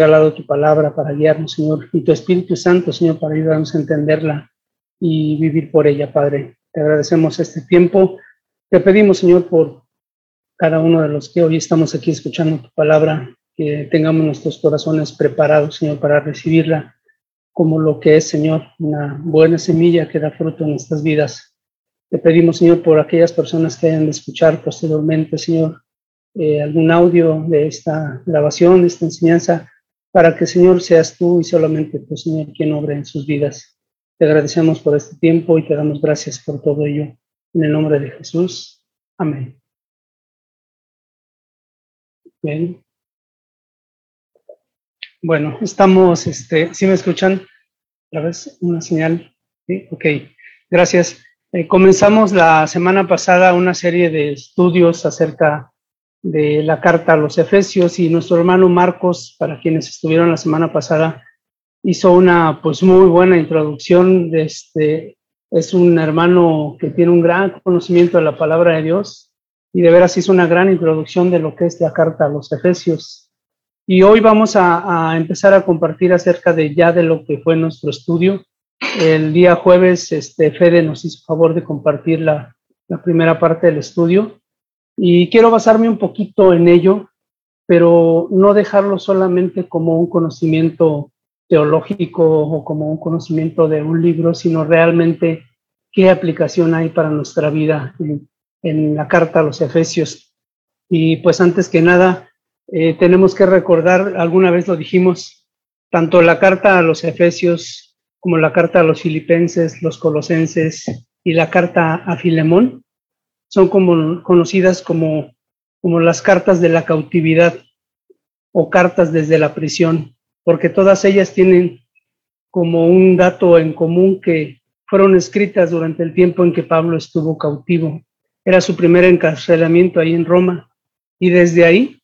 regalado tu palabra para guiarnos, Señor, y tu Espíritu Santo, Señor, para ayudarnos a entenderla y vivir por ella, Padre. Te agradecemos este tiempo. Te pedimos, Señor, por cada uno de los que hoy estamos aquí escuchando tu palabra, que tengamos nuestros corazones preparados, Señor, para recibirla como lo que es, Señor, una buena semilla que da fruto en nuestras vidas. Te pedimos, Señor, por aquellas personas que hayan de escuchar posteriormente, Señor, eh, algún audio de esta grabación, de esta enseñanza, para que, Señor, seas tú y solamente tú, Señor, quien obra en sus vidas. Te agradecemos por este tiempo y te damos gracias por todo ello. En el nombre de Jesús. Amén. Bien. Bueno, estamos, este, ¿sí me escuchan? A vez una señal. ¿Sí? Ok, gracias. Eh, comenzamos la semana pasada una serie de estudios acerca de la carta a los Efesios y nuestro hermano Marcos, para quienes estuvieron la semana pasada, hizo una pues muy buena introducción. De este, es un hermano que tiene un gran conocimiento de la palabra de Dios y de veras hizo una gran introducción de lo que es la carta a los Efesios. Y hoy vamos a, empezar a compartir acerca de ya de lo que fue nuestro estudio. El día jueves, este, Fede nos hizo favor de compartir la, la primera parte del estudio y quiero basarme un poquito en ello, pero no dejarlo solamente como un conocimiento teológico o como un conocimiento de un libro, sino realmente qué aplicación hay para nuestra vida en, la carta a los Efesios. Y pues antes que nada, eh, tenemos que recordar, alguna vez lo dijimos, tanto la carta a los Efesios como la carta a los Filipenses, los Colosenses y la carta a Filemón son conocidas como, como las cartas de la cautividad o cartas desde la prisión, porque todas ellas tienen como un dato en común que fueron escritas durante el tiempo en que Pablo estuvo cautivo. Era su primer encarcelamiento ahí en Roma y desde ahí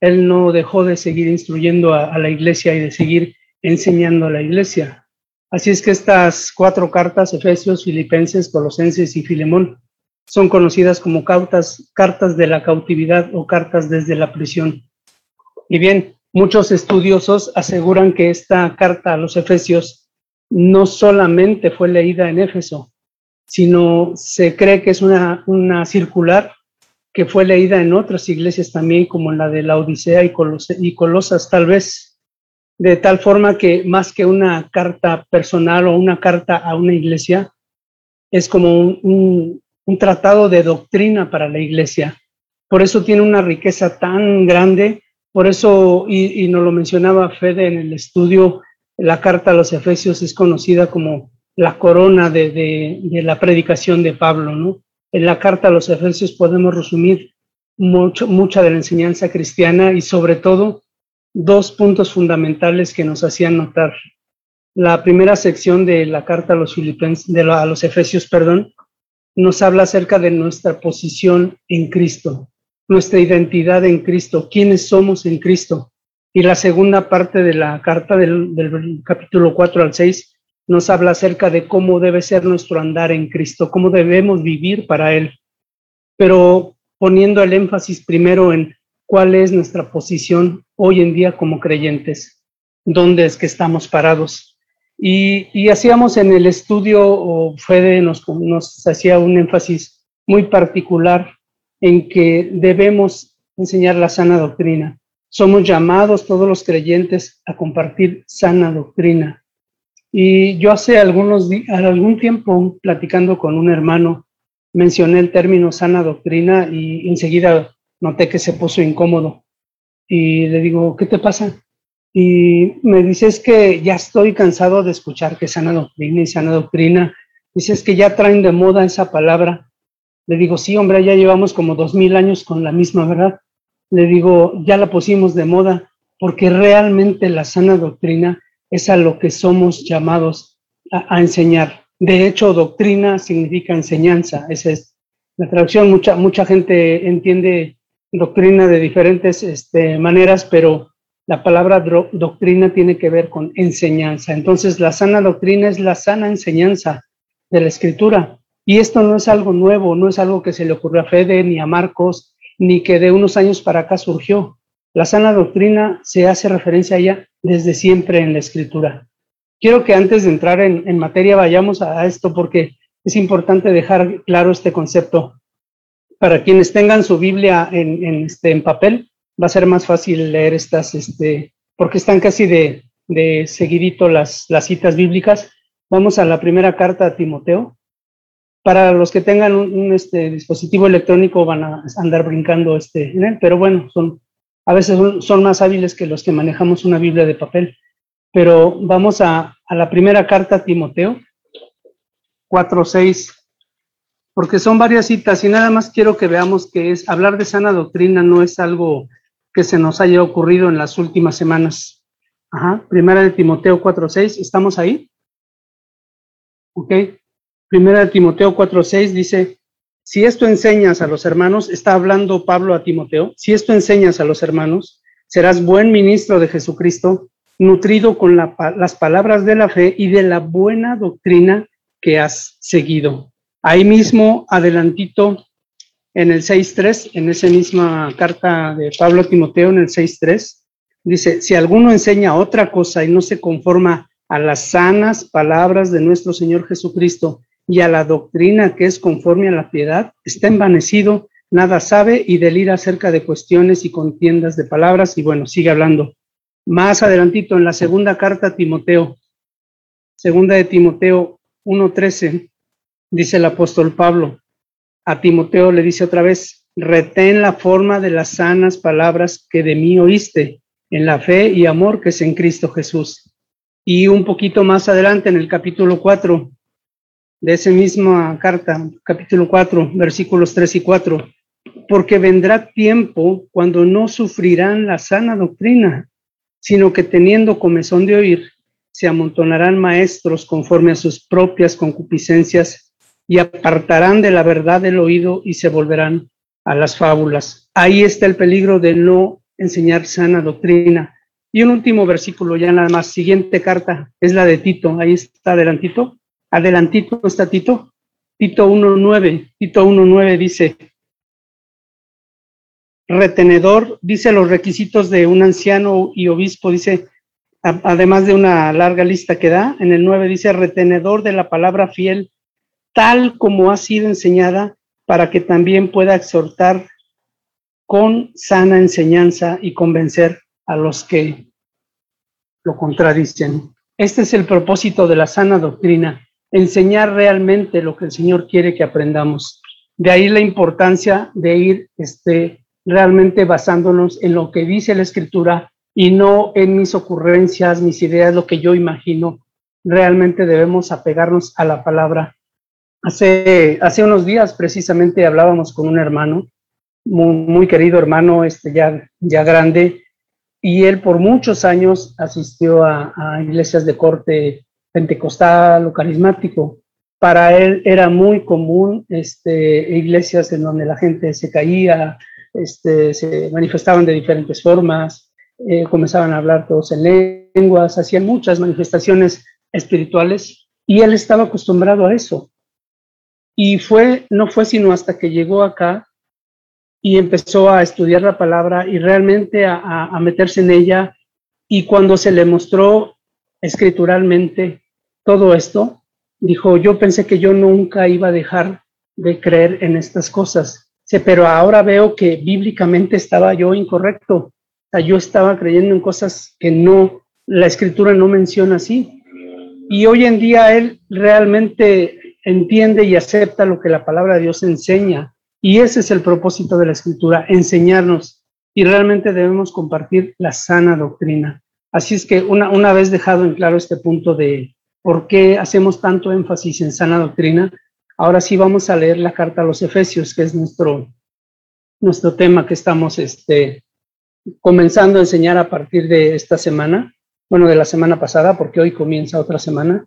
él no dejó de seguir instruyendo a, a la iglesia y de seguir enseñando a la iglesia. Así es que estas cuatro cartas, Efesios, Filipenses, Colosenses y Filemón, son conocidas como cartas, cartas de la cautividad o cartas desde la prisión. Y bien, muchos estudiosos aseguran que esta carta a los Efesios no solamente fue leída en Éfeso, sino se cree que es una, una circular que fue leída en otras iglesias también, como la de la Odisea y, y Colosas, tal vez, de tal forma que más que una carta personal o una carta a una iglesia, es como un tratado de doctrina para la iglesia. Por eso tiene una riqueza tan grande, por eso, y, nos lo mencionaba Fede en el estudio, la carta a los Efesios es conocida como la corona de, de, la predicación de Pablo, ¿no? En la carta a los Efesios podemos resumir mucho, mucha de la enseñanza cristiana y sobre todo dos puntos fundamentales que nos hacían notar. La primera sección de la carta a los Filipenses, de a los Efesios, perdón, nos habla acerca de nuestra posición en Cristo, nuestra identidad en Cristo, quiénes somos en Cristo. Y la segunda parte de la carta del, capítulo 4 al 6 nos habla acerca de cómo debe ser nuestro andar en Cristo, cómo debemos vivir para Él. Pero poniendo el énfasis primero en cuál es nuestra posición hoy en día como creyentes, dónde es que estamos parados. Y, hacíamos en el estudio, o Fede nos, nos hacía un énfasis muy particular en que debemos enseñar la sana doctrina. Somos llamados todos los creyentes a compartir sana doctrina. Y yo hace algunos algún tiempo platicando con un hermano mencioné el término sana doctrina y enseguida noté que se puso incómodo. Y le digo, ¿qué te pasa? Y me dices que ya estoy cansado de escuchar que sana doctrina y sana doctrina. Dices que ya traen de moda esa palabra. Le digo, sí, hombre, ya llevamos como dos mil años con la misma verdad. Le digo, ya la pusimos de moda porque realmente la sana doctrina es a lo que somos llamados a, enseñar. De hecho, doctrina significa enseñanza. Esa es la traducción. Mucha, mucha gente entiende doctrina de diferentes este, maneras, pero la palabra doctrina tiene que ver con enseñanza. Entonces, la sana doctrina es la sana enseñanza de la escritura. Y esto no es algo nuevo, no es algo que se le ocurrió a Fede ni a Marcos, ni que de unos años para acá surgió. La sana doctrina se hace referencia a desde siempre en la escritura. Quiero que antes de entrar en, materia vayamos a, esto porque es importante dejar claro este concepto. Para quienes tengan su Biblia en, este, en papel, va a ser más fácil leer estas, este, porque están casi de, de seguidito las, las citas bíblicas. Vamos a la primera carta a Timoteo. Para los que tengan un, este, dispositivo electrónico van a andar brincando este, en él, pero bueno, son, a veces son, más hábiles que los que manejamos una Biblia de papel. Pero vamos a, a la primera carta a Timoteo, 4.6, porque son varias citas y nada más quiero que veamos que es hablar de sana doctrina no es algo que se nos haya ocurrido en las últimas semanas. Ajá, primera de Timoteo 4.6, ¿estamos ahí? Ok, primera de Timoteo 4.6 dice, si esto enseñas a los hermanos, está hablando Pablo a Timoteo, si esto enseñas a los hermanos, serás buen ministro de Jesucristo, nutrido con las palabras de la fe y de la buena doctrina que has seguido. Ahí mismo, adelantito, en el 6.3, en esa misma carta de Pablo Timoteo, en el 6.3, dice, si alguno enseña otra cosa y no se conforma a las sanas palabras de nuestro Señor Jesucristo y a la doctrina que es conforme a la piedad, está envanecido, nada sabe y delira acerca de cuestiones y contiendas de palabras. Y bueno, sigue hablando. Más adelantito, en la segunda carta a Timoteo, segunda de Timoteo 1.13, dice el apóstol Pablo, a Timoteo le dice otra vez, retén la forma de las sanas palabras que de mí oíste, en la fe y amor que es en Cristo Jesús. Y un poquito más adelante, en el capítulo 4 de esa misma carta, capítulo 4, versículos 3 y 4, porque vendrá tiempo cuando no sufrirán la sana doctrina, sino que teniendo comezón de oír, se amontonarán maestros conforme a sus propias concupiscencias y apartarán de la verdad del oído y se volverán a las fábulas. Ahí está el peligro de no enseñar sana doctrina. Y un último versículo, ya nada más, siguiente carta, es la de Tito, ahí está adelantito, adelantito está Tito, Tito 1.9, Tito 1.9 dice, retenedor, dice los requisitos de un anciano y obispo, dice, además de una larga lista que da, en el 9 dice, retenedor de la palabra fiel, tal como ha sido enseñada, para que también pueda exhortar con sana enseñanza y convencer a los que lo contradicen. Este es el propósito de la sana doctrina, enseñar realmente lo que el Señor quiere que aprendamos. De ahí la importancia de ir este, realmente basándonos en lo que dice la Escritura y no en mis ocurrencias, mis ideas, lo que yo imagino. Realmente debemos apegarnos a la palabra. Hace, hace unos días precisamente hablábamos con un hermano, muy, querido hermano, este, ya, ya grande, y él por muchos años asistió a, iglesias de corte pentecostal o carismático. Para él era muy común este, iglesias en donde la gente se caía, este, se manifestaban de diferentes formas, eh, comenzaban a hablar todos en lenguas, hacían muchas manifestaciones espirituales y él estaba acostumbrado a eso. Y fue, no fue sino hasta que llegó acá y empezó a estudiar la palabra y realmente a, meterse en ella. Y cuando se le mostró escrituralmente todo esto, dijo, yo pensé que yo nunca iba a dejar de creer en estas cosas, pero ahora veo que bíblicamente estaba yo incorrecto. O sea, yo estaba creyendo en cosas que no, la escritura no menciona así. Y hoy en día él realmente entiende y acepta lo que la palabra de Dios enseña y ese es el propósito de la escritura, enseñarnos y realmente debemos compartir la sana doctrina. Así es que una, una vez dejado en claro este punto de por qué hacemos tanto énfasis en sana doctrina, ahora sí vamos a leer la carta a los Efesios, que es nuestro, nuestro tema que estamos este, comenzando a enseñar a partir de esta semana, bueno, de la semana pasada, porque hoy comienza otra semana.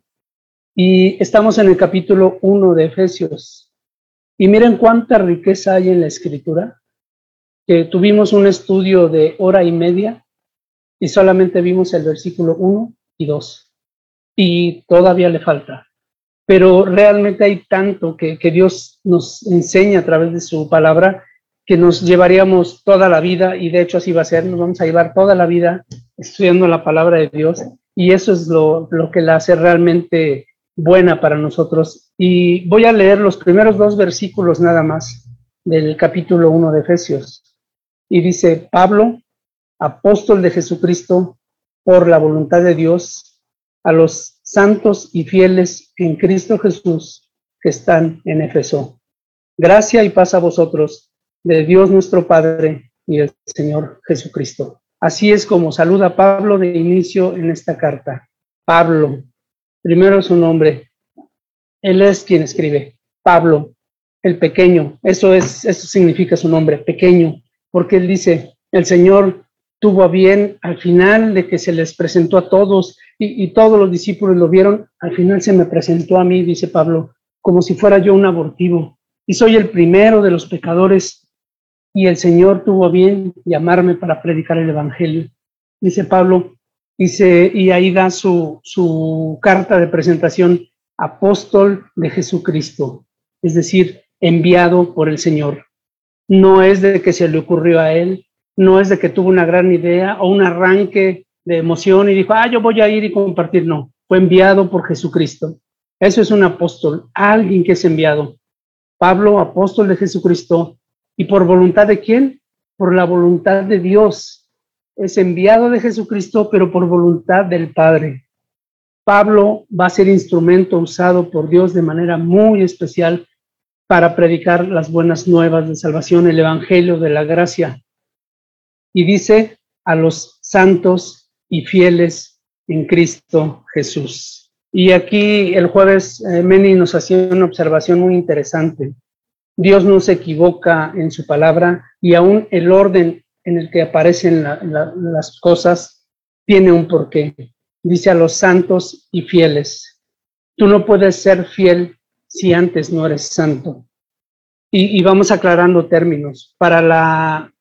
Y estamos en el capítulo 1 de Efesios. Y miren cuánta riqueza hay en la escritura, que tuvimos un estudio de hora y media y solamente vimos el versículo 1 y 2. Y todavía le falta. Pero realmente hay tanto que, que Dios nos enseña a través de su palabra que nos llevaríamos toda la vida, y de hecho así va a ser, nos vamos a llevar toda la vida estudiando la palabra de Dios, y eso es lo, lo que la hace realmente buena para nosotros. Y voy a leer los primeros dos versículos nada más del capítulo 1 de Efesios. Y dice, Pablo, apóstol de Jesucristo, por la voluntad de Dios, a los santos y fieles en Cristo Jesús que están en Efeso. Gracia y paz a vosotros, de Dios nuestro Padre y del Señor Jesucristo. Así es como saluda Pablo de inicio en esta carta. Pablo, primero su nombre. Él es quien escribe. Pablo, el pequeño. Eso es, eso significa su nombre, pequeño, porque él dice, el Señor tuvo a bien al final de que se les presentó a todos y, y, todos los discípulos lo vieron, al final se me presentó a mí, dice Pablo, como si fuera yo un abortivo. Y soy el primero de los pecadores y el Señor tuvo a bien llamarme para predicar el Evangelio. Dice Pablo, dice, y ahí da su, su carta de presentación, apóstol de Jesucristo, es decir, enviado por el Señor. No es de que se le ocurrió a él, no es de que tuvo una gran idea o un arranque de emoción y dijo, ah, yo voy a ir y compartir. No, fue enviado por Jesucristo. Eso es un apóstol, alguien que es enviado. Pablo, apóstol de Jesucristo, ¿y por voluntad de quién? Por la voluntad de Dios. Es enviado de Jesucristo, pero por voluntad del Padre. Pablo va a ser instrumento usado por Dios de manera muy especial para predicar las buenas nuevas de salvación, el Evangelio de la gracia. Y dice a los santos y fieles en Cristo Jesús. Y aquí el jueves eh, Meni nos hacía una observación muy interesante. Dios no se equivoca en su palabra y aún el orden en el que aparecen las cosas tiene un porqué. Dice a los santos y fieles. Tú no puedes ser fiel si antes no eres santo. Y, y vamos aclarando términos. Para la,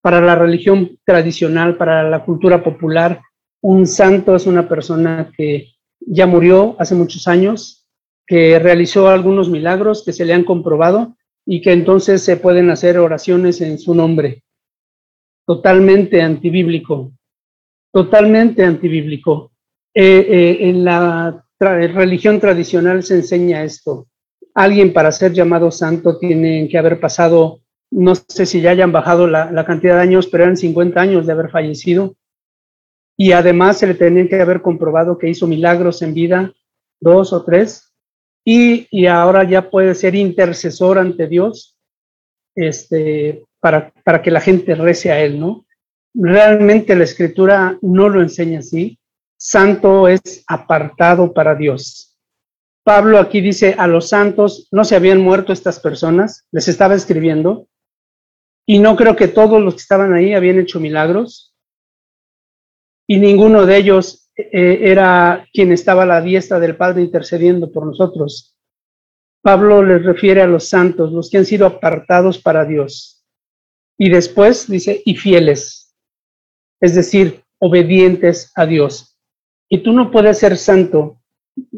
para la religión tradicional, para la cultura popular, un santo es una persona que ya murió hace muchos años, que realizó algunos milagros que se le han comprobado y que entonces se pueden hacer oraciones en su nombre. Totalmente antibíblico, totalmente antibíblico. Eh, eh, en la religión tradicional se enseña esto. Alguien para ser llamado santo tiene que haber pasado, no sé si ya hayan bajado la, cantidad de años, pero eran 50 años de haber fallecido. Y además se le tenía que haber comprobado que hizo milagros en vida, dos o tres, y, y ahora ya puede ser intercesor ante Dios este, para, que la gente rece a él, ¿no? Realmente la escritura no lo enseña así santo es apartado para Dios. Pablo aquí dice, a los santos no se habían muerto estas personas, les estaba escribiendo, y no creo que todos los que estaban ahí habían hecho milagros, y ninguno de ellos eh, era quien estaba a la diestra del Padre intercediendo por nosotros. Pablo les refiere a los santos, los que han sido apartados para Dios. Y después dice, y fieles, es decir, obedientes a Dios. Y tú no puedes ser santo,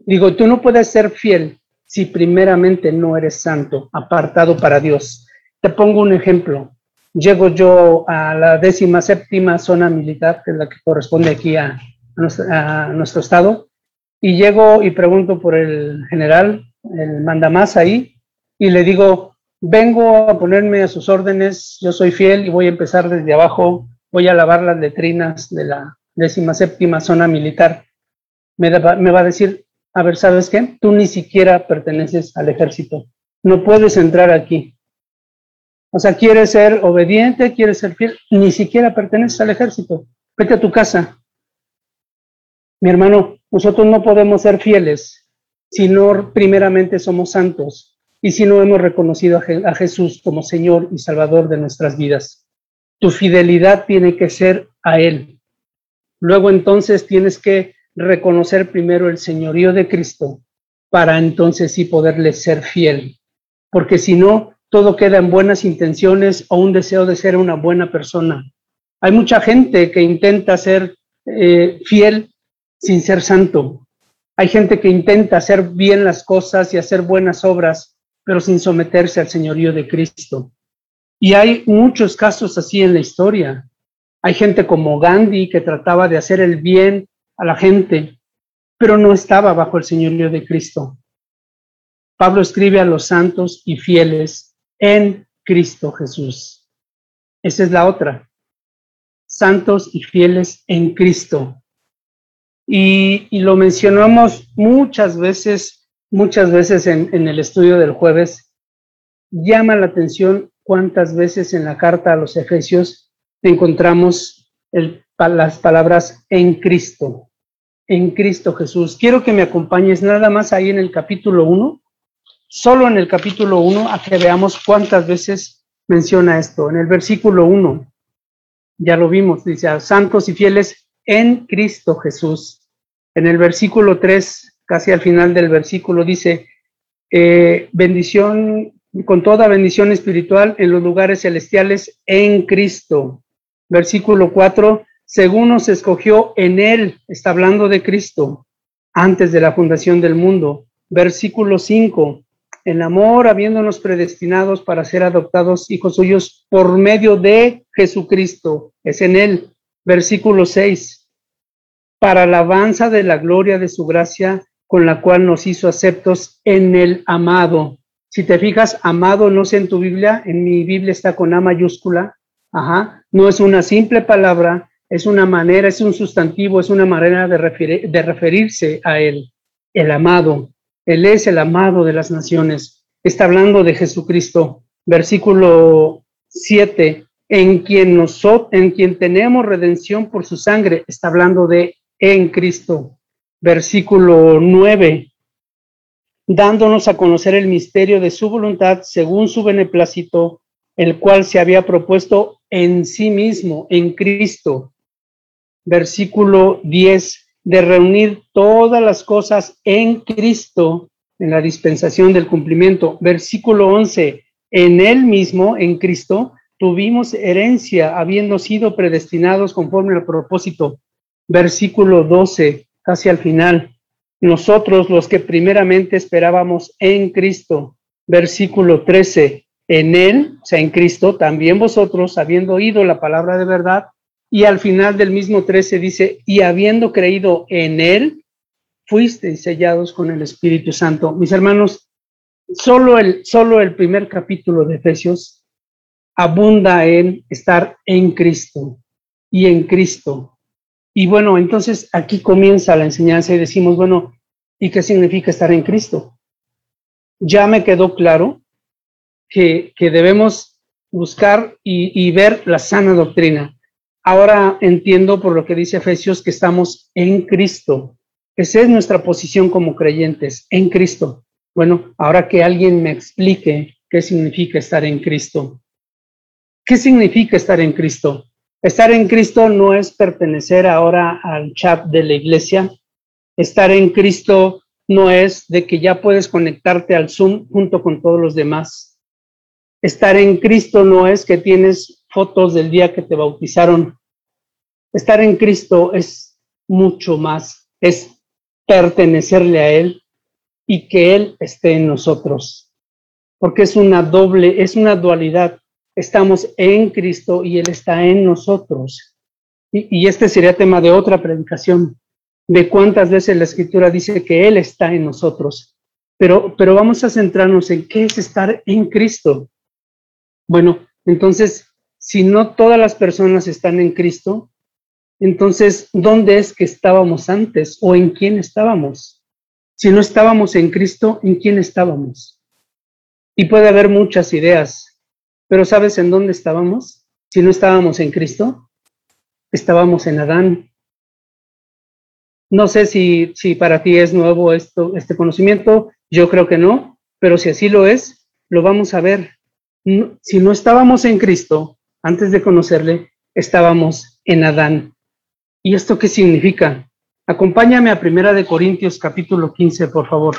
digo, tú no puedes ser fiel si primeramente no eres santo, apartado para Dios. Te pongo un ejemplo. Llego yo a la décima séptima zona militar, que es la que corresponde aquí a, nuestro, estado, y llego y pregunto por el general, el mandamás ahí, y le digo, vengo a ponerme a sus órdenes, yo soy fiel y voy a empezar desde abajo, voy a lavar las letrinas de la, décima séptima zona militar, me, me va a decir, a ver, ¿sabes qué? Tú ni siquiera perteneces al ejército, no puedes entrar aquí. O sea, quieres ser obediente, quieres ser fiel, ni siquiera perteneces al ejército. Vete a tu casa. Mi hermano, nosotros no podemos ser fieles si no primeramente somos santos y si no hemos reconocido a, Jesús como Señor y Salvador de nuestras vidas. Tu fidelidad tiene que ser a Él, Luego entonces tienes que reconocer primero el señorío de Cristo para entonces sí poderle ser fiel. Porque si no, todo queda en buenas intenciones o un deseo de ser una buena persona. Hay mucha gente que intenta ser eh, fiel sin ser santo. Hay gente que intenta hacer bien las cosas y hacer buenas obras, pero sin someterse al señorío de Cristo. Y hay muchos casos así en la historia. Hay gente como Gandhi que trataba de hacer el bien a la gente, pero no estaba bajo el señorío de Cristo. Pablo escribe a los santos y fieles en Cristo Jesús. Esa es la otra. Santos y fieles en Cristo. Y, lo mencionamos muchas veces, muchas veces en, el estudio del jueves. Llama la atención cuántas veces en la carta a los Efesios encontramos las palabras en Cristo, en Cristo Jesús. Quiero que me acompañes nada más ahí en el capítulo 1, solo en el capítulo 1, a que veamos cuántas veces menciona esto. En el versículo 1, ya lo vimos, dice, santos y fieles en Cristo Jesús. En el versículo 3, casi al final del versículo, dice, eh, bendición, con toda bendición espiritual en los lugares celestiales en Cristo. Versículo 4, según nos escogió en Él, está hablando de Cristo, antes de la fundación del mundo. Versículo 5, el amor habiéndonos predestinados para ser adoptados hijos suyos por medio de Jesucristo, es en Él. Versículo 6, para alabanza de la gloria de su gracia, con la cual nos hizo aceptos en el amado. Si te fijas, amado no sé en tu Biblia, en mi Biblia está con A mayúscula, ajá, no es una simple palabra, es una manera, es un sustantivo, es una manera de, de referirse a Él, el amado. Él es el amado de las naciones. Está hablando de Jesucristo. Versículo 7, en quien, nosotros, en quien tenemos redención por su sangre, está hablando de en Cristo. Versículo 9, dándonos a conocer el misterio de su voluntad según su beneplácito, el cual se había propuesto en sí mismo, en Cristo, versículo 10, de reunir todas las cosas en Cristo en la dispensación del cumplimiento. Versículo 11, en Él mismo, en Cristo, tuvimos herencia, habiendo sido predestinados conforme al propósito. Versículo 12, casi al final. Nosotros los que primeramente esperábamos en Cristo. Versículo 13, en Él, o sea, en Cristo, también vosotros, habiendo oído la palabra de verdad, y al final del mismo 13 dice, y habiendo creído en Él, fuisteis sellados con el Espíritu Santo. Mis hermanos, solo el, solo el primer capítulo de Efesios abunda en estar en Cristo y en Cristo. Y bueno, entonces aquí comienza la enseñanza y decimos, bueno, ¿y qué significa estar en Cristo? Ya me quedó claro que, que debemos buscar y, y ver la sana doctrina Ahora entiendo por lo que dice Efesios que estamos en Cristo. Esa es nuestra posición como creyentes, en Cristo. Bueno, ahora que alguien me explique qué significa estar en Cristo. ¿Qué significa estar en Cristo? Estar en Cristo no es pertenecer ahora al chat de la iglesia. Estar en Cristo no es de que ya puedes conectarte al Zoom junto con todos los demás. Estar en Cristo no es que tienes fotos del día que te bautizaron. Estar en Cristo es mucho más, es pertenecerle a Él y que Él esté en nosotros, porque es una doble, es una dualidad. Estamos en Cristo y Él está en nosotros. Y, este sería tema de otra predicación, de cuántas veces la Escritura dice que Él está en nosotros. Pero, pero vamos a centrarnos en qué es estar en Cristo. Bueno, entonces si no todas las personas están en Cristo, entonces, ¿dónde es que estábamos antes o en quién estábamos? Si no estábamos en Cristo, ¿en quién estábamos? Y puede haber muchas ideas, pero ¿sabes en dónde estábamos? Si no estábamos en Cristo, estábamos en Adán. No sé si, si para ti es nuevo esto, este conocimiento, yo creo que no, pero si así lo es, lo vamos a ver. si no estábamos en Cristo, antes de conocerle, estábamos en Adán. ¿Y esto qué significa? Acompáñame a Primera de Corintios capítulo 15, por favor.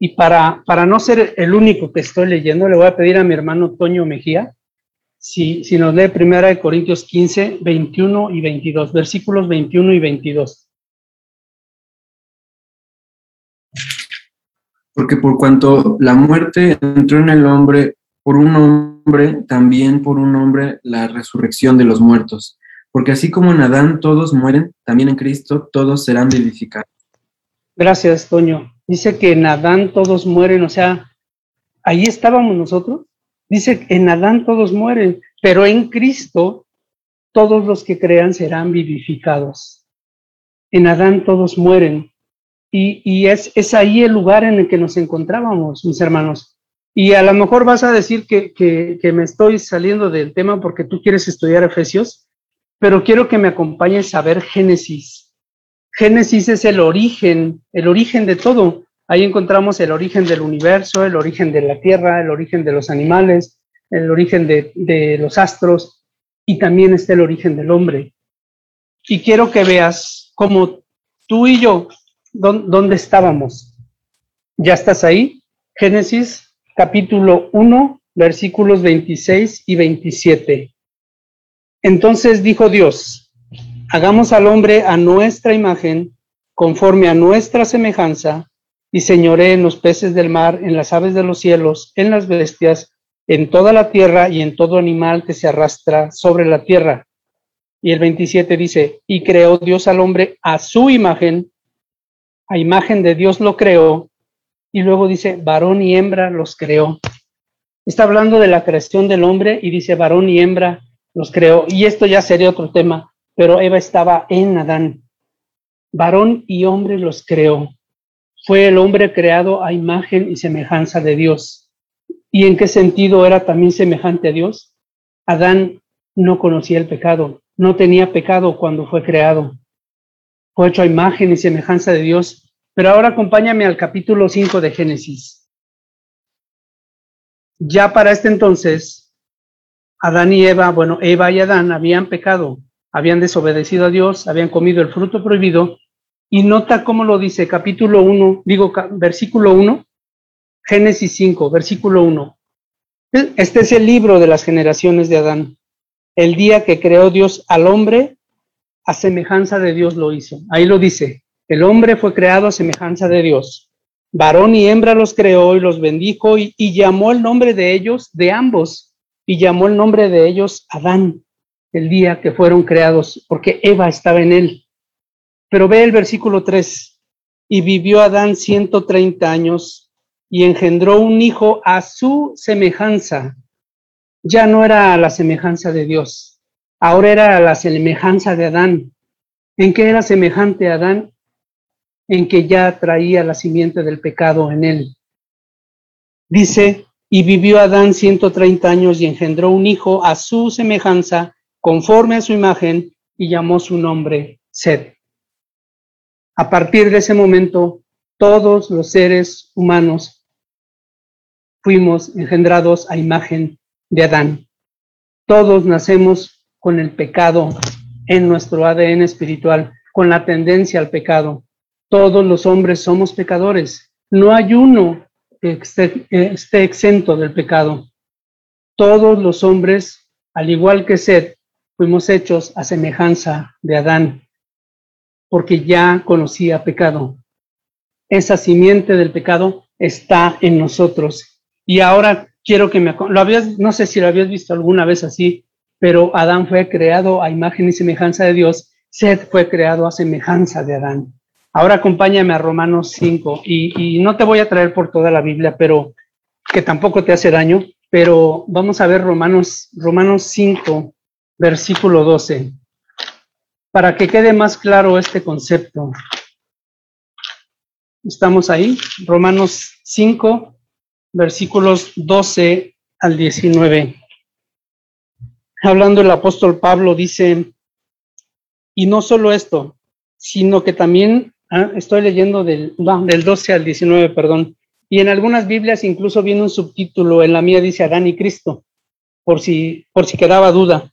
Y para, para no ser el único que estoy leyendo, le voy a pedir a mi hermano Toño Mejía si, si nos lee Primera de Corintios 15, 21 y 22, versículos 21 y 22. porque por cuanto la muerte entró en el hombre por un hombre, también por un hombre la resurrección de los muertos. Porque así como en Adán todos mueren, también en Cristo todos serán vivificados. Gracias, Toño. Dice que en Adán todos mueren, o sea, ahí estábamos nosotros. Dice que en Adán todos mueren, pero en Cristo todos los que crean serán vivificados. En Adán todos mueren. Y, es ahí el lugar en el que nos encontrábamos, mis hermanos. Y a lo mejor vas a decir que, que, que, me estoy saliendo del tema porque tú quieres estudiar Efesios, pero quiero que me acompañes a ver Génesis. Génesis es el origen, el origen de todo. Ahí encontramos el origen del universo, el origen de la tierra, el origen de los animales, el origen de, los astros y también está el origen del hombre. Y quiero que veas cómo tú y yo, ¿dónde estábamos? ¿Ya estás ahí? Génesis capítulo 1, versículos 26 y 27. Entonces dijo Dios, hagamos al hombre a nuestra imagen, conforme a nuestra semejanza, y señoré en los peces del mar, en las aves de los cielos, en las bestias, en toda la tierra y en todo animal que se arrastra sobre la tierra. Y el 27 dice, y creó Dios al hombre a su imagen, a imagen de Dios lo creó, y luego dice, varón y hembra los creó. Está hablando de la creación del hombre y dice, varón y hembra los creó. Y esto ya sería otro tema, pero Eva estaba en Adán. Varón y hombre los creó. Fue el hombre creado a imagen y semejanza de Dios. ¿Y en qué sentido era también semejante a Dios? Adán no conocía el pecado, no tenía pecado cuando fue creado. Fue hecho a imagen y semejanza de Dios pero ahora acompáñame al capítulo 5 de Génesis. Ya para este entonces, Adán y Eva, bueno, Eva y Adán habían pecado, habían desobedecido a Dios, habían comido el fruto prohibido, y nota cómo lo dice capítulo 1, digo versículo 1, Génesis 5, versículo 1. Este es el libro de las generaciones de Adán. El día que creó Dios al hombre, a semejanza de Dios lo hizo. Ahí lo dice, el hombre fue creado a semejanza de Dios. Varón y hembra los creó y los bendijo y, llamó el nombre de ellos, de ambos, y llamó el nombre de ellos Adán, el día que fueron creados, porque Eva estaba en él. Pero ve el versículo 3, y vivió Adán 130 años y engendró un hijo a su semejanza. Ya no era la semejanza de Dios, ahora era a la semejanza de Adán. ¿En qué era semejante Adán? en que ya traía la simiente del pecado en él. Dice, y vivió Adán 130 años y engendró un hijo a su semejanza, conforme a su imagen, y llamó su nombre Sed. A partir de ese momento, todos los seres humanos fuimos engendrados a imagen de Adán. Todos nacemos con el pecado en nuestro ADN espiritual, con la tendencia al pecado. Todos los hombres somos pecadores. No hay uno que esté, exento del pecado. Todos los hombres, al igual que Seth, fuimos hechos a semejanza de Adán, porque ya conocía pecado. Esa simiente del pecado está en nosotros. Y ahora quiero que me lo habías, no sé si lo habías visto alguna vez así, pero Adán fue creado a imagen y semejanza de Dios, Seth fue creado a semejanza de Adán. Ahora acompáñame a Romanos 5 y, no te voy a traer por toda la Biblia, pero que tampoco te hace daño, pero vamos a ver Romanos, Romanos 5, versículo 12, para que quede más claro este concepto. Estamos ahí, Romanos 5, versículos 12 al 19. Hablando el apóstol Pablo dice, y no solo esto, sino que también Ah, estoy leyendo del, del 12 al 19, perdón. Y en algunas Biblias incluso viene un subtítulo, en la mía dice Adán y Cristo, por si, por si quedaba duda.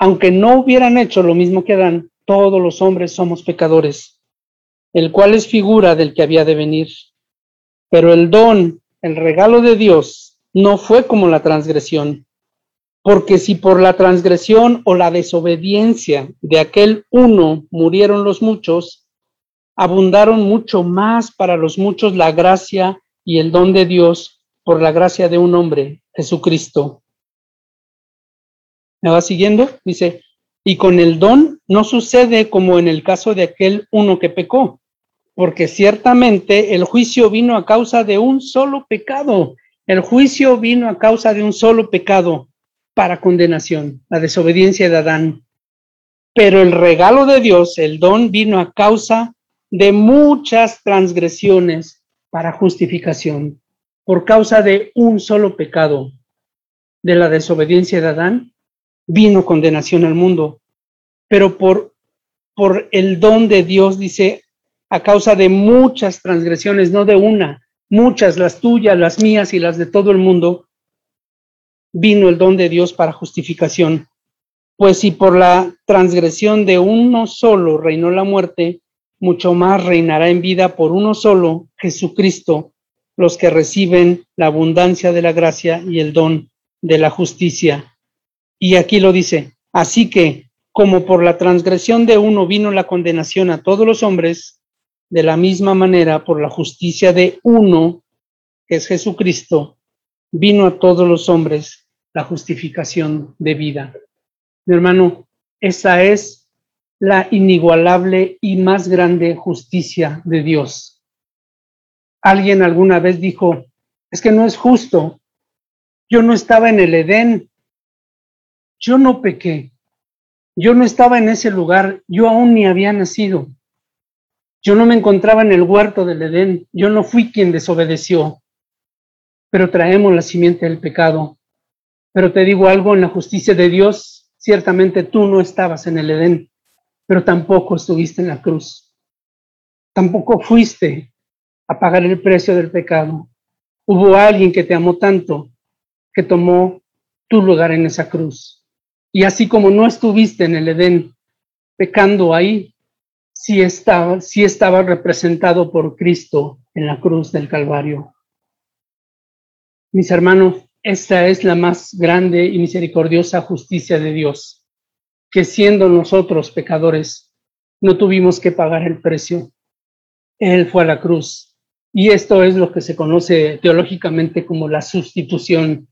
aunque no hubieran hecho lo mismo que Adán, todos los hombres somos pecadores, el cual es figura del que había de venir. Pero el don, el regalo de Dios, no fue como la transgresión, porque si por la transgresión o la desobediencia de aquel uno murieron los muchos, abundaron mucho más para los muchos la gracia y el don de Dios por la gracia de un hombre, Jesucristo. ¿Me va siguiendo? Dice, y con el don no sucede como en el caso de aquel uno que pecó, porque ciertamente el juicio vino a causa de un solo pecado. El juicio vino a causa de un solo pecado para condenación, la desobediencia de Adán. Pero el regalo de Dios, el don, vino a causa de muchas transgresiones para justificación, por causa de un solo pecado, de la desobediencia de Adán, vino condenación al mundo, pero por, por el don de Dios, dice, a causa de muchas transgresiones, no de una, muchas, las tuyas, las mías y las de todo el mundo, vino el don de Dios para justificación. Pues si por la transgresión de uno solo reinó la muerte, mucho más reinará en vida por uno solo, Jesucristo, los que reciben la abundancia de la gracia y el don de la justicia. Y aquí lo dice, así que como por la transgresión de uno vino la condenación a todos los hombres, de la misma manera por la justicia de uno, que es Jesucristo, vino a todos los hombres la justificación de vida. Mi hermano, esa es la inigualable y más grande justicia de Dios. Alguien alguna vez dijo, es que no es justo. Yo no estaba en el Edén, yo no pequé, yo no estaba en ese lugar, yo aún ni había nacido, yo no me encontraba en el huerto del Edén, yo no fui quien desobedeció, pero traemos la simiente del pecado. Pero te digo algo, en la justicia de Dios, ciertamente tú no estabas en el Edén, pero tampoco estuviste en la cruz. Tampoco fuiste a pagar el precio del pecado. Hubo alguien que te amó tanto que tomó tu lugar en esa cruz. Y así como no estuviste en el Edén pecando ahí, sí estaba, sí estaba representado por Cristo en la cruz del Calvario. Mis hermanos, esta es la más grande y misericordiosa justicia de Dios, que siendo nosotros pecadores, no tuvimos que pagar el precio. Él fue a la cruz. Y esto es lo que se conoce teológicamente como la sustitución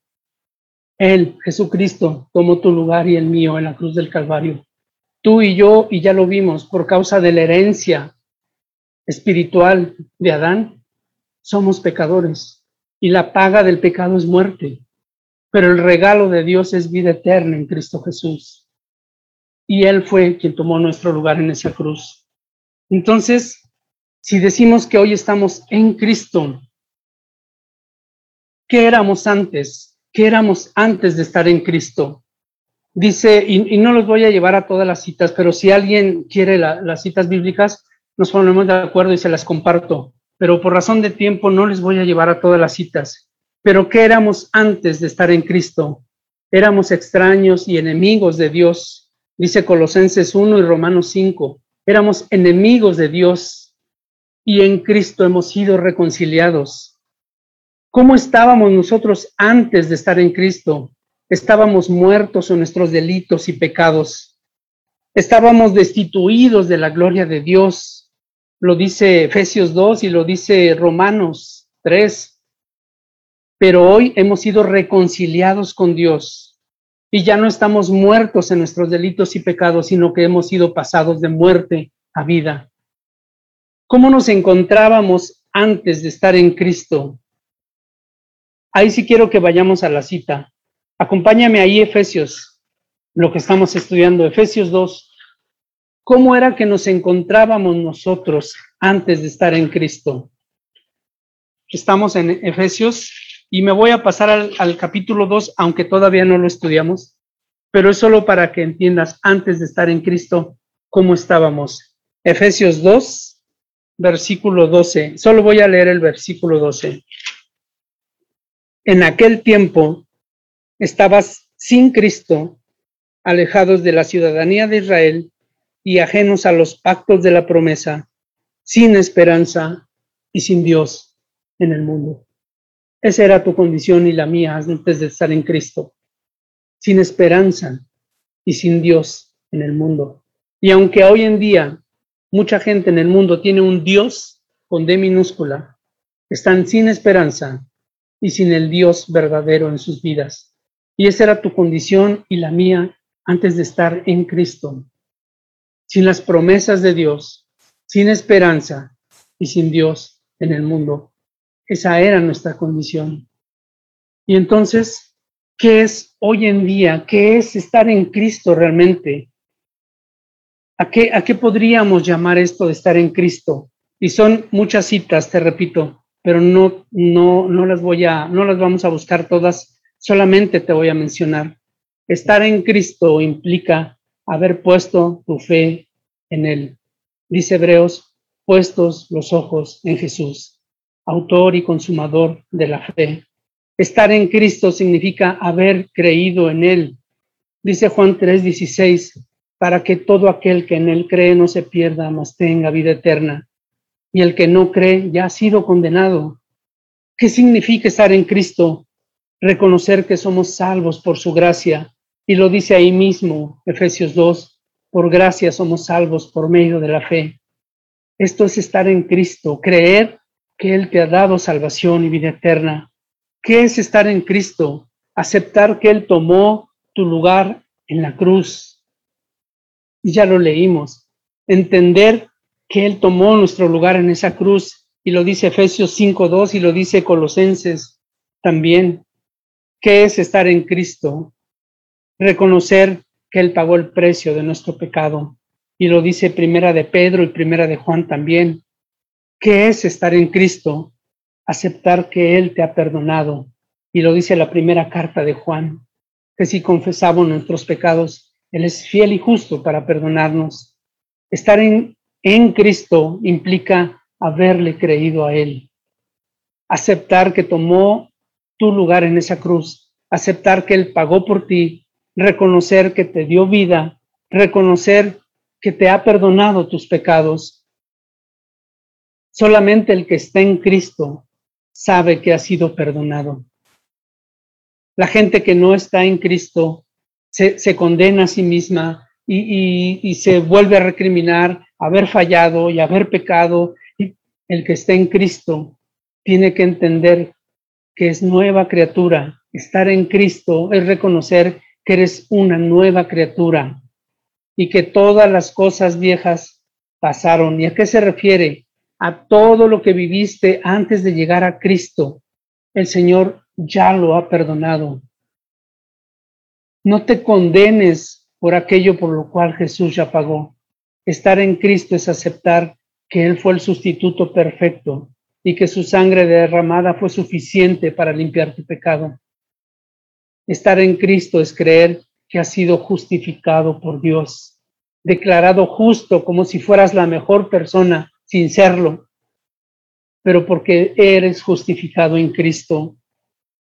él, Jesucristo, tomó tu lugar y el mío en la cruz del Calvario. Tú y yo, y ya lo vimos, por causa de la herencia espiritual de Adán, somos pecadores y la paga del pecado es muerte, pero el regalo de Dios es vida eterna en Cristo Jesús. Y Él fue quien tomó nuestro lugar en esa cruz. Entonces, si decimos que hoy estamos en Cristo, ¿qué éramos antes? ¿Qué éramos antes de estar en Cristo. Dice, y, no los voy a llevar a todas las citas, pero si alguien quiere las citas bíblicas, nos ponemos de acuerdo y se las comparto. Pero por razón de tiempo no les voy a llevar a todas las citas. Pero ¿qué éramos antes de estar en Cristo? Éramos extraños y enemigos de Dios. Dice Colosenses 1 y Romanos 5. Éramos enemigos de Dios y en Cristo hemos sido reconciliados ¿Cómo estábamos nosotros antes de estar en Cristo? Estábamos muertos en nuestros delitos y pecados. Estábamos destituidos de la gloria de Dios. Lo dice Efesios 2 y lo dice Romanos 3. Pero hoy hemos sido reconciliados con Dios y ya no estamos muertos en nuestros delitos y pecados, sino que hemos sido pasados de muerte a vida. ¿Cómo nos encontrábamos antes de estar en Cristo? Ahí sí quiero que vayamos a la cita. Acompáñame ahí, Efesios, lo que estamos estudiando, Efesios 2. ¿Cómo era que nos encontrábamos nosotros antes de estar en Cristo? Estamos en Efesios y me voy a pasar al, capítulo 2, aunque todavía no lo estudiamos, pero es solo para que entiendas antes de estar en Cristo cómo estábamos. Efesios 2, versículo 12. Solo voy a leer el versículo 12. En aquel tiempo estabas sin Cristo, alejados de la ciudadanía de Israel y ajenos a los pactos de la promesa, sin esperanza y sin Dios en el mundo. Esa era tu condición y la mía antes de estar en Cristo, sin esperanza y sin Dios en el mundo. Y aunque hoy en día mucha gente en el mundo tiene un Dios con D minúscula, están sin esperanza y sin el Dios verdadero en sus vidas. Y esa era tu condición y la mía antes de estar en Cristo. Sin las promesas de Dios, sin esperanza y sin Dios en el mundo. Esa era nuestra condición. Y entonces, ¿qué es hoy en día? ¿Qué es estar en Cristo realmente? ¿A qué, ¿A qué podríamos llamar esto de estar en Cristo? Y son muchas citas, te repito, pero no, no, no las voy a, no las vamos a buscar todas, solamente te voy a mencionar. Estar en Cristo implica haber puesto tu fe en Él. Dice Hebreos, puestos los ojos en Jesús autor y consumador de la fe. Estar en Cristo significa haber creído en Él. Dice Juan 3:16, para que todo aquel que en Él cree no se pierda, mas tenga vida eterna. Y el que no cree ya ha sido condenado. ¿Qué significa estar en Cristo? Reconocer que somos salvos por su gracia. Y lo dice ahí mismo, Efesios 2, por gracia somos salvos por medio de la fe. Esto es estar en Cristo, creer que Él te ha dado salvación y vida eterna. ¿Qué es estar en Cristo? Aceptar que Él tomó tu lugar en la cruz. Y ya lo leímos. Entender que Él tomó nuestro lugar en esa cruz. Y lo dice Efesios 5.2 y lo dice Colosenses también. ¿Qué es estar en Cristo? Reconocer que Él pagó el precio de nuestro pecado. Y lo dice Primera de Pedro y Primera de Juan también. ¿Qué es estar en Cristo? Aceptar que Él te ha perdonado. Y lo dice la primera carta de Juan, que si confesamos nuestros pecados, Él es fiel y justo para perdonarnos. Estar en, en Cristo implica haberle creído a Él. Aceptar que tomó tu lugar en esa cruz. Aceptar que Él pagó por ti. Reconocer que te dio vida. Reconocer que te ha perdonado tus pecados Solamente el que está en Cristo sabe que ha sido perdonado. La gente que no está en Cristo se, condena a sí misma y, se vuelve a recriminar haber fallado y haber pecado. El que está en Cristo tiene que entender que es nueva criatura. Estar en Cristo es reconocer que eres una nueva criatura y que todas las cosas viejas pasaron. ¿Y a qué se refiere? a todo lo que viviste antes de llegar a Cristo, el Señor ya lo ha perdonado. No te condenes por aquello por lo cual Jesús ya pagó. Estar en Cristo es aceptar que Él fue el sustituto perfecto y que su sangre derramada fue suficiente para limpiar tu pecado. Estar en Cristo es creer que has sido justificado por Dios, declarado justo como si fueras la mejor persona sin serlo, pero porque eres justificado en Cristo.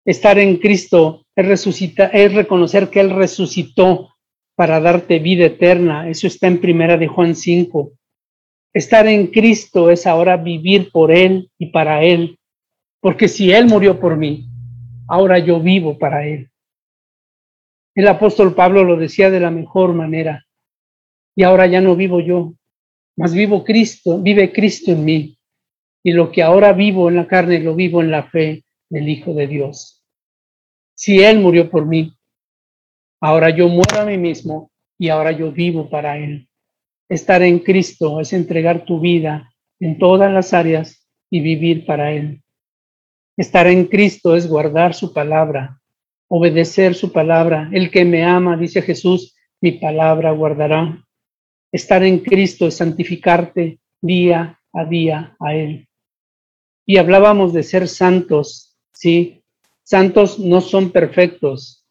Estar en Cristo es, resucitar, es reconocer que Él resucitó para darte vida eterna. Eso está en primera de Juan 5. Estar en Cristo es ahora vivir por Él y para Él, porque si Él murió por mí, ahora yo vivo para Él. El apóstol Pablo lo decía de la mejor manera, y ahora ya no vivo yo, mas vivo Cristo, vive Cristo en mí, y lo que ahora vivo en la carne lo vivo en la fe del Hijo de Dios. Si Él murió por mí, ahora yo muero a mí mismo y ahora yo vivo para Él. Estar en Cristo es entregar tu vida en todas las áreas y vivir para Él. Estar en Cristo es guardar su palabra, obedecer su palabra. El que me ama, dice Jesús, mi palabra guardará. Estar en Cristo es santificarte día a día a Él. Y hablábamos de ser santos, ¿sí? Santos no son perfectos,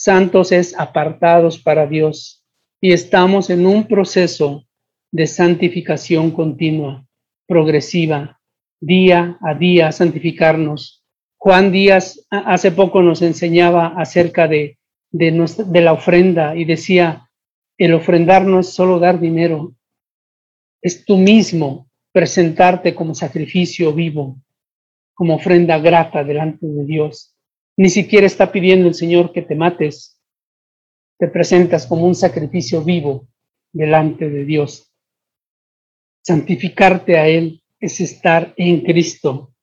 santos es apartados para Dios. Y estamos en un proceso de santificación continua, progresiva, día a día santificarnos. Juan Díaz hace poco nos enseñaba acerca de, de, la ofrenda y decía, el ofrendar no es solo dar dinero, es tú mismo presentarte como sacrificio vivo, como ofrenda grata delante de Dios. Ni siquiera está pidiendo el Señor que te mates, te presentas como un sacrificio vivo delante de Dios. Santificarte a Él es estar en Cristo.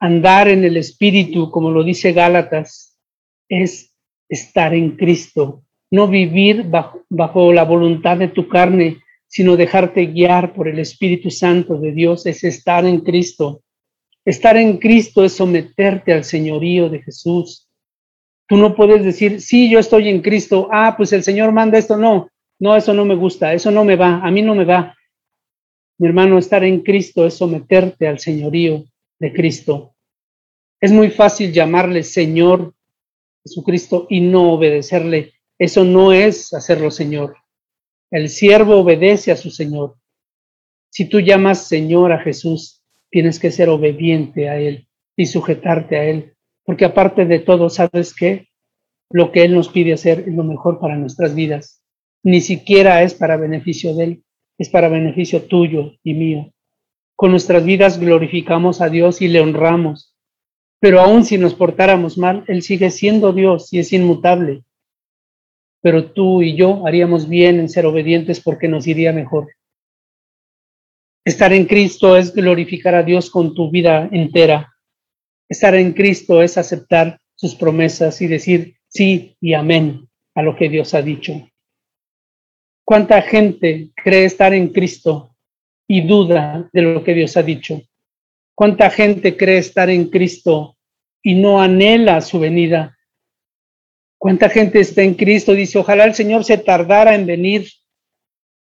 Andar en el Espíritu, como lo dice Gálatas, es estar en Cristo. No vivir bajo, bajo la voluntad de tu carne, sino dejarte guiar por el Espíritu Santo de Dios, es estar en Cristo. Estar en Cristo es someterte al señorío de Jesús. Tú no puedes decir, sí, yo estoy en Cristo, ah, pues el Señor manda esto. No, no, eso no me gusta, eso no me va, a mí no me va. Mi hermano, estar en Cristo es someterte al señorío de Cristo. Es muy fácil llamarle Señor Jesucristo y no obedecerle. Eso no es hacerlo Señor. El siervo obedece a su Señor. Si tú llamas Señor a Jesús, tienes que ser obediente a Él y sujetarte a Él, porque aparte de todo, ¿sabes qué? Lo que Él nos pide hacer es lo mejor para nuestras vidas. Ni siquiera es para beneficio de Él, es para beneficio tuyo y mío. Con nuestras vidas glorificamos a Dios y le honramos. Pero aun si nos portáramos mal, Él sigue siendo Dios y es inmutable. Pero tú y yo haríamos bien en ser obedientes porque nos iría mejor. Estar en Cristo es glorificar a Dios con tu vida entera. Estar en Cristo es aceptar sus promesas y decir sí y amén a lo que Dios ha dicho. ¿Cuánta gente cree estar en Cristo y duda de lo que Dios ha dicho? ¿Cuánta gente cree estar en Cristo y no anhela su venida? ¿Cuánta gente está en Cristo y dice, ojalá el Señor se tardara en venir?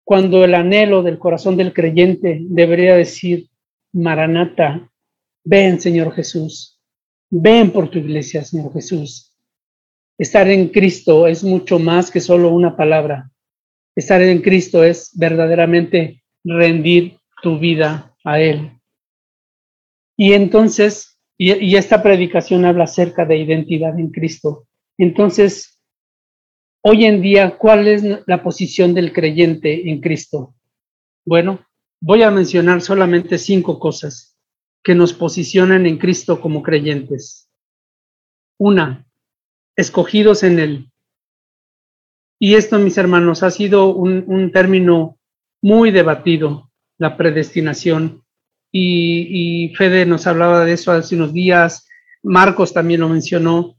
Cuando el anhelo del corazón del creyente debería decir, Maranata, ven Señor Jesús, ven por tu iglesia, Señor Jesús. Estar en Cristo es mucho más que solo una palabra. Estar en Cristo es verdaderamente rendir tu vida a Él. Y entonces, y, esta predicación habla acerca de identidad en Cristo. Entonces, hoy en día, ¿cuál es la posición del creyente en Cristo? Bueno, voy a mencionar solamente cinco cosas que nos posicionan en Cristo como creyentes. Una, escogidos en Él. Y esto, mis hermanos, ha sido un, término muy debatido, la predestinación. Y, y, Fede nos hablaba de eso hace unos días, Marcos también lo mencionó.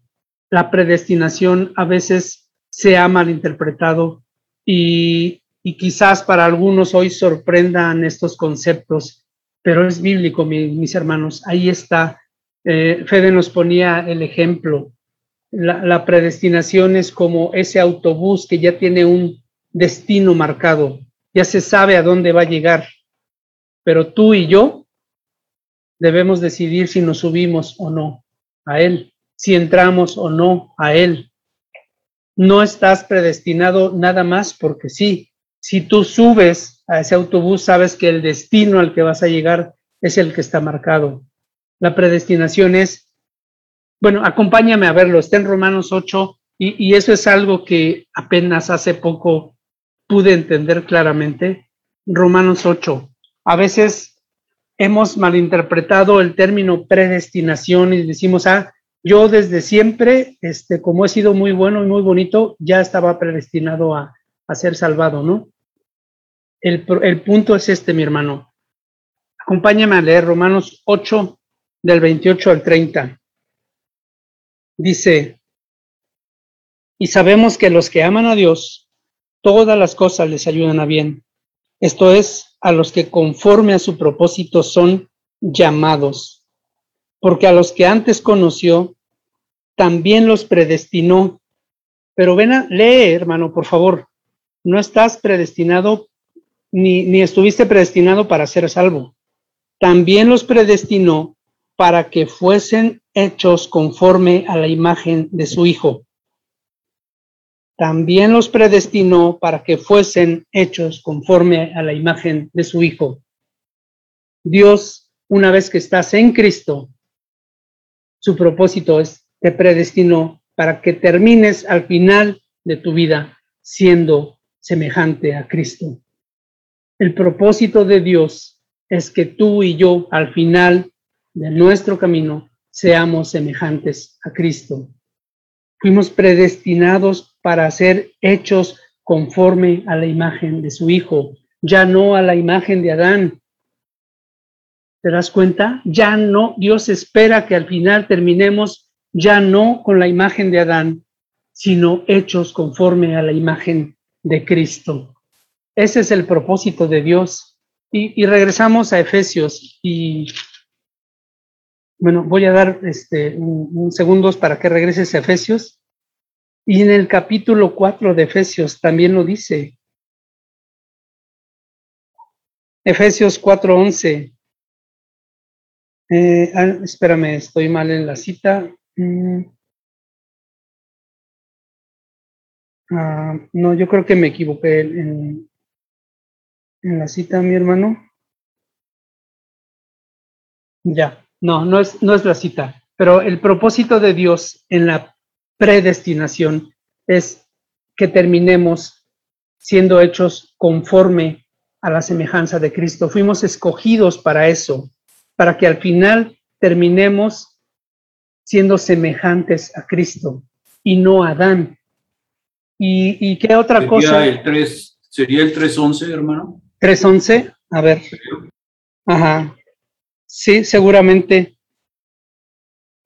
La predestinación a veces se ha malinterpretado y, quizás para algunos hoy sorprendan estos conceptos, pero es bíblico, mis hermanos. Ahí está. Eh, Fede nos ponía el ejemplo la, predestinación es como ese autobús que ya tiene un destino marcado, ya se sabe a dónde va a llegar, pero tú y yo debemos decidir si nos subimos o no a él, si entramos o no a él. No estás predestinado nada más porque sí. Si tú subes a ese autobús, sabes que el destino al que vas a llegar es el que está marcado. La predestinación es bueno, acompáñame a verlo, está en Romanos 8 y, eso es algo que apenas hace poco pude entender claramente. Romanos 8. A veces hemos malinterpretado el término predestinación y decimos, ah, yo desde siempre, este, como he sido muy bueno y muy bonito, ya estaba predestinado a, a ser salvado, ¿no? El, el punto es este, mi hermano. Acompáñame a leer Romanos 8, del 28 al 30. Dice, y sabemos que los que aman a Dios, todas las cosas les ayudan a bien. Esto es, a los que conforme a su propósito son llamados. Porque a los que antes conoció, también los predestinó. Pero ven a, lee, hermano, por favor. No estás predestinado, ni, ni estuviste predestinado para ser salvo. También los predestinó para que fuesen hechos conforme a la imagen de su Hijo. También los predestinó para que fuesen hechos conforme a la imagen de su Hijo. Dios, una vez que estás en Cristo, Su propósito es, te predestinó para que termines al final de tu vida siendo semejante a Cristo. El propósito de Dios es que tú y yo al final de nuestro camino seamos semejantes a Cristo. Fuimos predestinados para ser hechos conforme a la imagen de su Hijo, ya no a la imagen de Adán. ¿Te das cuenta? Ya no, Dios espera que al final terminemos ya no con la imagen de Adán, sino hechos conforme a la imagen de Cristo. Ese es el propósito de Dios. Y, regresamos a Efesios y bueno, voy a dar este, un, segundos para que regreses a Efesios. Y en el capítulo 4 de Efesios también lo dice. Efesios 4:11. Eh, ah, espérame, estoy mal en la cita. Mm. Ah, no, yo creo que me equivoqué en, en la cita, mi hermano. Ya, no, no es, no es la cita, pero el propósito de Dios en la predestinación es que terminemos siendo hechos conforme a la semejanza de Cristo. Fuimos escogidos para eso, para que al final terminemos siendo semejantes a Cristo y no a Adán. ¿Y, qué otra sería cosa? El 3, ¿Sería el 3.11, hermano? 3.11, a ver. Ajá. Sí, seguramente.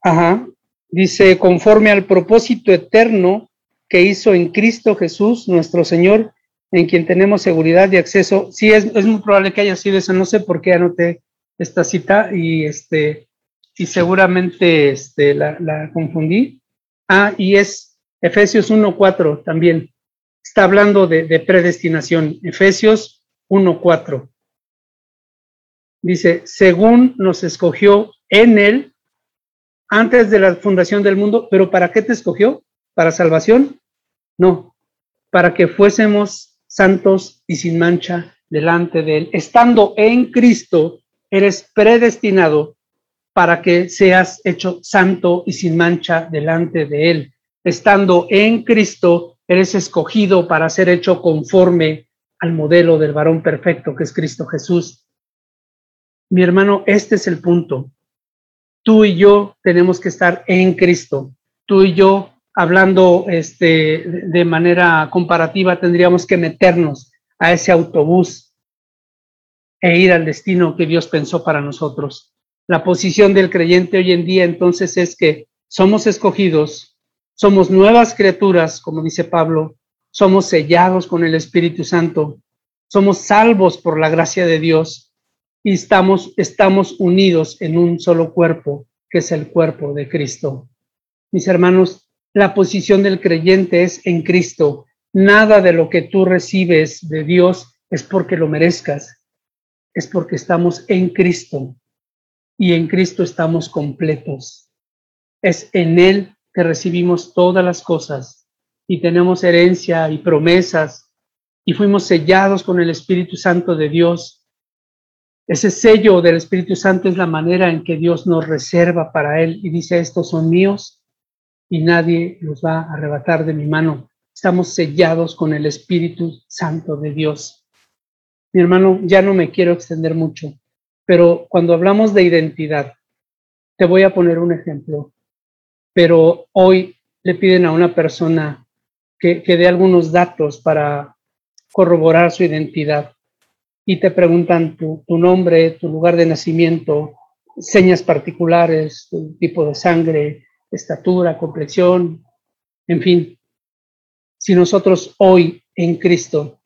Ajá. Dice, conforme al propósito eterno que hizo en Cristo Jesús, nuestro Señor, en quien tenemos seguridad y acceso. Sí, es, es muy probable que haya sido eso. No sé por qué anoté esta cita y este y seguramente este, la, confundí. Ah, y es Efesios 1.4 también. Está hablando de, de predestinación. Efesios 1.4. Dice, según nos escogió en él antes de la fundación del mundo, pero ¿para qué te escogió? ¿Para salvación? No, para que fuésemos santos y sin mancha delante de él. Estando en Cristo, eres predestinado para que seas hecho santo y sin mancha delante de él. Estando en Cristo, eres escogido para ser hecho conforme al modelo del varón perfecto que es Cristo Jesús. Mi hermano, este es el punto. Tú y yo tenemos que estar en Cristo. Tú y yo, hablando este, de manera comparativa, tendríamos que meternos a ese autobús e ir al destino que Dios pensó para nosotros. La posición del creyente hoy en día entonces es que somos escogidos, somos nuevas criaturas, como dice Pablo, somos sellados con el Espíritu Santo, somos salvos por la gracia de Dios y estamos, estamos unidos en un solo cuerpo, que es el cuerpo de Cristo. Mis hermanos, la posición del creyente es en Cristo. Nada de lo que tú recibes de Dios es porque lo merezcas, es porque estamos en Cristo y en Cristo estamos completos. Es en Él que recibimos todas las cosas y tenemos herencia y promesas y fuimos sellados con el Espíritu Santo de Dios. Ese sello del Espíritu Santo es la manera en que Dios nos reserva para Él y dice, estos son míos y nadie los va a arrebatar de mi mano. Estamos sellados con el Espíritu Santo de Dios. Mi hermano, ya no me quiero extender mucho, pero cuando hablamos de identidad, te voy a poner un ejemplo, pero hoy le piden a una persona que, que dé algunos datos para corroborar su identidad y te preguntan tu, tu, nombre, tu lugar de nacimiento, señas particulares, tu tipo de sangre, estatura, complexión, en fin. Si nosotros hoy en Cristo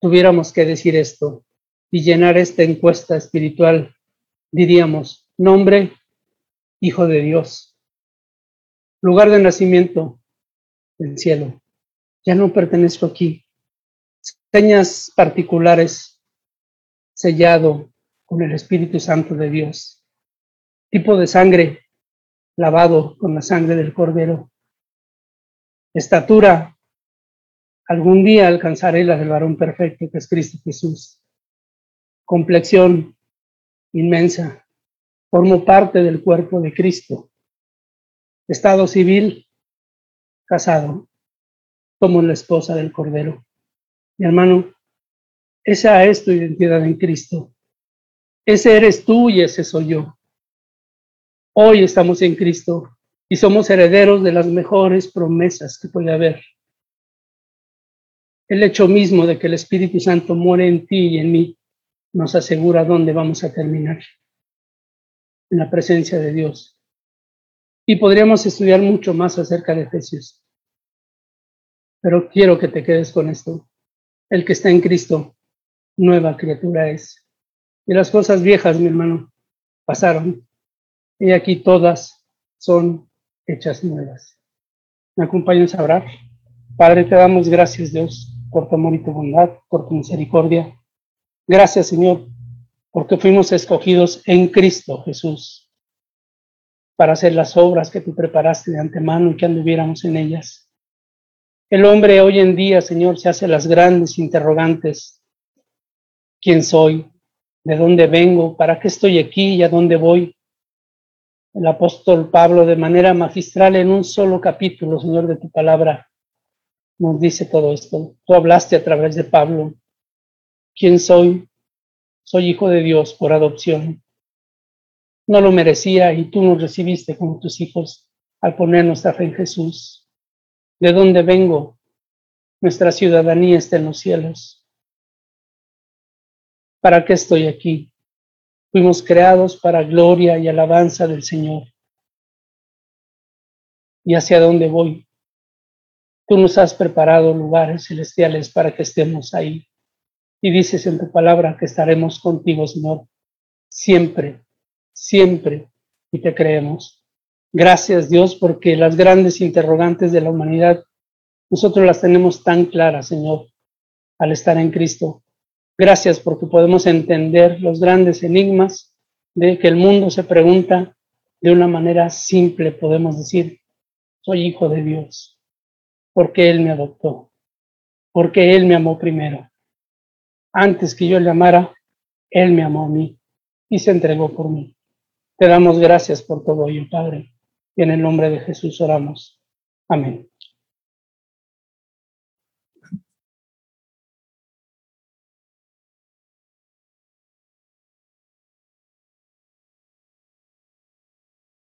tuviéramos que decir esto y llenar esta encuesta espiritual, diríamos, nombre, Hijo de Dios, lugar de nacimiento, el cielo. Ya no pertenezco aquí, señas particulares, sellado con el Espíritu Santo de Dios. Tipo de sangre, lavado con la sangre del Cordero. Estatura, algún día alcanzaré la del varón perfecto que es Cristo Jesús. Complexión inmensa, formo parte del cuerpo de Cristo. Estado civil, casado. Somos la esposa del Cordero. Mi hermano, esa es tu identidad en Cristo. Ese eres tú y ese soy yo. Hoy estamos en Cristo y somos herederos de las mejores promesas que puede haber. El hecho mismo de que el Espíritu Santo muere en ti y en mí nos asegura dónde vamos a terminar, en la presencia de Dios. Y podríamos estudiar mucho más acerca de Efesios, pero quiero que te quedes con esto. El que está en Cristo, nueva criatura es. Y las cosas viejas, mi hermano, pasaron. Y aquí todas son hechas nuevas. ¿Me acompañas a orar? Padre, te damos gracias, Dios, por tu amor y tu bondad, por tu misericordia. Gracias, Señor, porque fuimos escogidos en Cristo Jesús para hacer las obras que tú preparaste de antemano y que anduviéramos en ellas. El hombre hoy en día, Señor, se hace las grandes interrogantes. ¿Quién soy? ¿De dónde vengo? ¿Para qué estoy aquí y a dónde voy? El apóstol Pablo, de manera magistral, en un solo capítulo, Señor, de tu palabra, nos dice todo esto. Tú hablaste a través de Pablo. ¿Quién soy? Soy hijo de Dios por adopción. No lo merecía y tú nos recibiste como tus hijos al poner nuestra fe en Jesús. ¿De dónde vengo? Nuestra ciudadanía está en los cielos. ¿Para qué estoy aquí? Fuimos creados para gloria y alabanza del Señor. ¿Y hacia dónde voy? Tú nos has preparado lugares celestiales para que estemos ahí. Y dices en tu palabra que estaremos contigo, Señor, siempre, siempre, y te creemos. Gracias, Dios, porque las grandes interrogantes de la humanidad, nosotros las tenemos tan claras, Señor, al estar en Cristo. Gracias porque podemos entender los grandes enigmas de que el mundo se pregunta de una manera simple, podemos decir, soy hijo de Dios porque Él me adoptó, porque Él me amó primero. Antes que yo le amara, Él me amó a mí y se entregó por mí. Te damos gracias por todo ello, Padre, y en el nombre de Jesús oramos. Amén.